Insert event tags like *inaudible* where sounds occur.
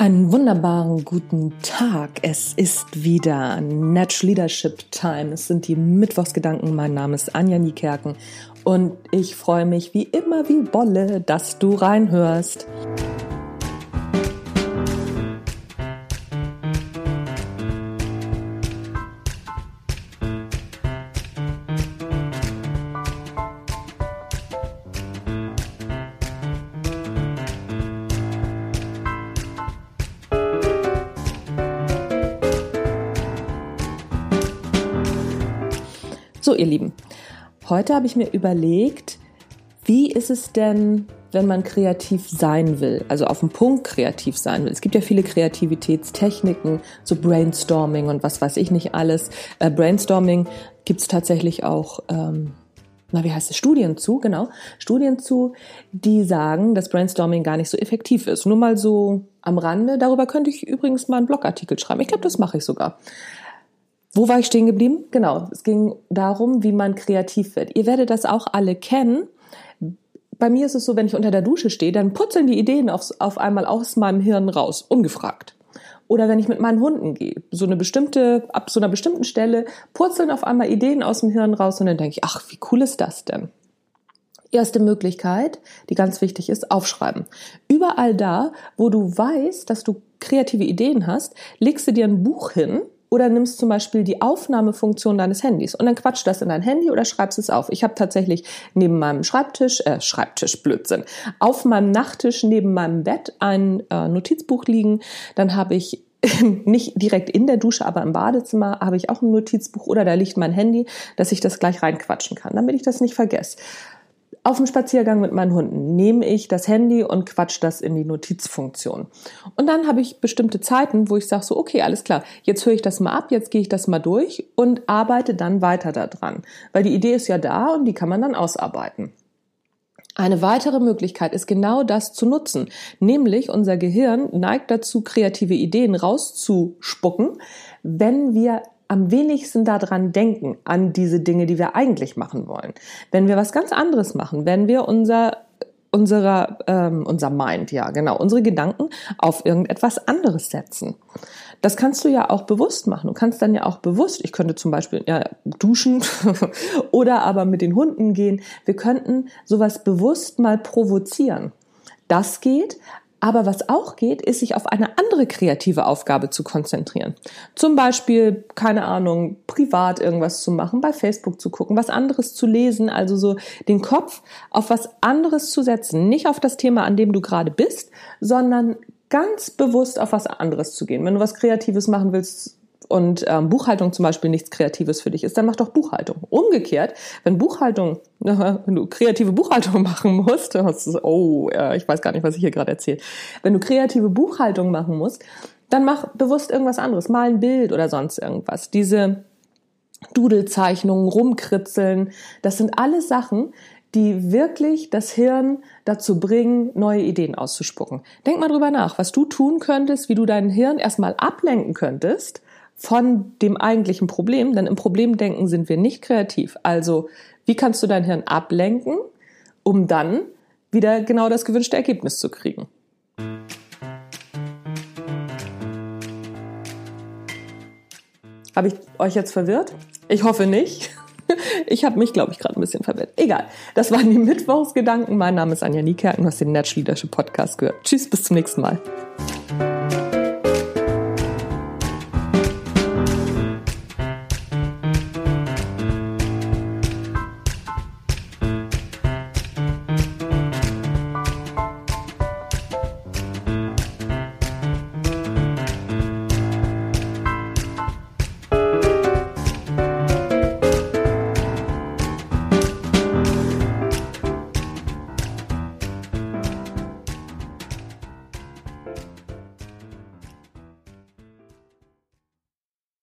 Einen wunderbaren guten Tag. Es ist wieder Natural Leadership Time. Es sind die Mittwochsgedanken. Mein Name ist Anja Niekerken und ich freue mich wie immer wie Bolle, dass du reinhörst. So, ihr Lieben, heute habe ich mir überlegt, wie ist es denn, wenn man kreativ sein will, also auf den Punkt kreativ sein will. Es gibt ja viele Kreativitätstechniken, so Brainstorming und was weiß ich nicht alles. Äh, Brainstorming gibt es tatsächlich auch, ähm, na wie heißt es, Studien zu, genau, Studien zu, die sagen, dass Brainstorming gar nicht so effektiv ist. Nur mal so am Rande, darüber könnte ich übrigens mal einen Blogartikel schreiben. Ich glaube, das mache ich sogar. Wo war ich stehen geblieben? Genau, es ging darum, wie man kreativ wird. Ihr werdet das auch alle kennen. Bei mir ist es so, wenn ich unter der Dusche stehe, dann putzeln die Ideen aufs, auf einmal aus meinem Hirn raus, ungefragt. Oder wenn ich mit meinen Hunden gehe, so eine bestimmte, ab so einer bestimmten Stelle purzeln auf einmal Ideen aus dem Hirn raus und dann denke ich, ach, wie cool ist das denn? Erste Möglichkeit, die ganz wichtig ist, aufschreiben. Überall da, wo du weißt, dass du kreative Ideen hast, legst du dir ein Buch hin oder nimmst zum Beispiel die Aufnahmefunktion deines Handys und dann quatscht das in dein Handy oder schreibst es auf. Ich habe tatsächlich neben meinem Schreibtisch, äh, Schreibtisch, Blödsinn, auf meinem Nachttisch neben meinem Bett ein äh, Notizbuch liegen. Dann habe ich *laughs* nicht direkt in der Dusche, aber im Badezimmer habe ich auch ein Notizbuch oder da liegt mein Handy, dass ich das gleich reinquatschen kann, damit ich das nicht vergesse auf dem Spaziergang mit meinen Hunden nehme ich das Handy und quatsch das in die Notizfunktion. Und dann habe ich bestimmte Zeiten, wo ich sage so, okay, alles klar, jetzt höre ich das mal ab, jetzt gehe ich das mal durch und arbeite dann weiter daran. Weil die Idee ist ja da und die kann man dann ausarbeiten. Eine weitere Möglichkeit ist genau das zu nutzen, nämlich unser Gehirn neigt dazu, kreative Ideen rauszuspucken, wenn wir am wenigsten daran denken, an diese Dinge, die wir eigentlich machen wollen. Wenn wir was ganz anderes machen, wenn wir unser unserer ähm, unser Mind, ja genau, unsere Gedanken auf irgendetwas anderes setzen. Das kannst du ja auch bewusst machen. Du kannst dann ja auch bewusst, ich könnte zum Beispiel ja, duschen *laughs* oder aber mit den Hunden gehen. Wir könnten sowas bewusst mal provozieren. Das geht, aber was auch geht, ist sich auf eine andere kreative Aufgabe zu konzentrieren. Zum Beispiel, keine Ahnung, privat irgendwas zu machen, bei Facebook zu gucken, was anderes zu lesen, also so den Kopf auf was anderes zu setzen. Nicht auf das Thema, an dem du gerade bist, sondern ganz bewusst auf was anderes zu gehen. Wenn du was Kreatives machen willst, und ähm, Buchhaltung zum Beispiel nichts Kreatives für dich ist, dann mach doch Buchhaltung. Umgekehrt, wenn Buchhaltung, *laughs* wenn du kreative Buchhaltung *laughs* machen musst, oh, ich weiß gar nicht, was ich hier gerade erzähle. Wenn du kreative Buchhaltung machen musst, dann mach bewusst irgendwas anderes, mal ein Bild oder sonst irgendwas. Diese Dudelzeichnungen, rumkritzeln, das sind alle Sachen, die wirklich das Hirn dazu bringen, neue Ideen auszuspucken. Denk mal drüber nach, was du tun könntest, wie du dein Hirn erstmal ablenken könntest von dem eigentlichen Problem, denn im Problemdenken sind wir nicht kreativ. Also, wie kannst du dein Hirn ablenken, um dann wieder genau das gewünschte Ergebnis zu kriegen? Habe ich euch jetzt verwirrt? Ich hoffe nicht. *laughs* Ich habe mich, glaube ich, gerade ein bisschen verwirrt. Egal. Das waren die Mittwochsgedanken. Mein Name ist Anja Niekerken. Du hast den Natural Leadership Podcast gehört. Tschüss, bis zum nächsten Mal.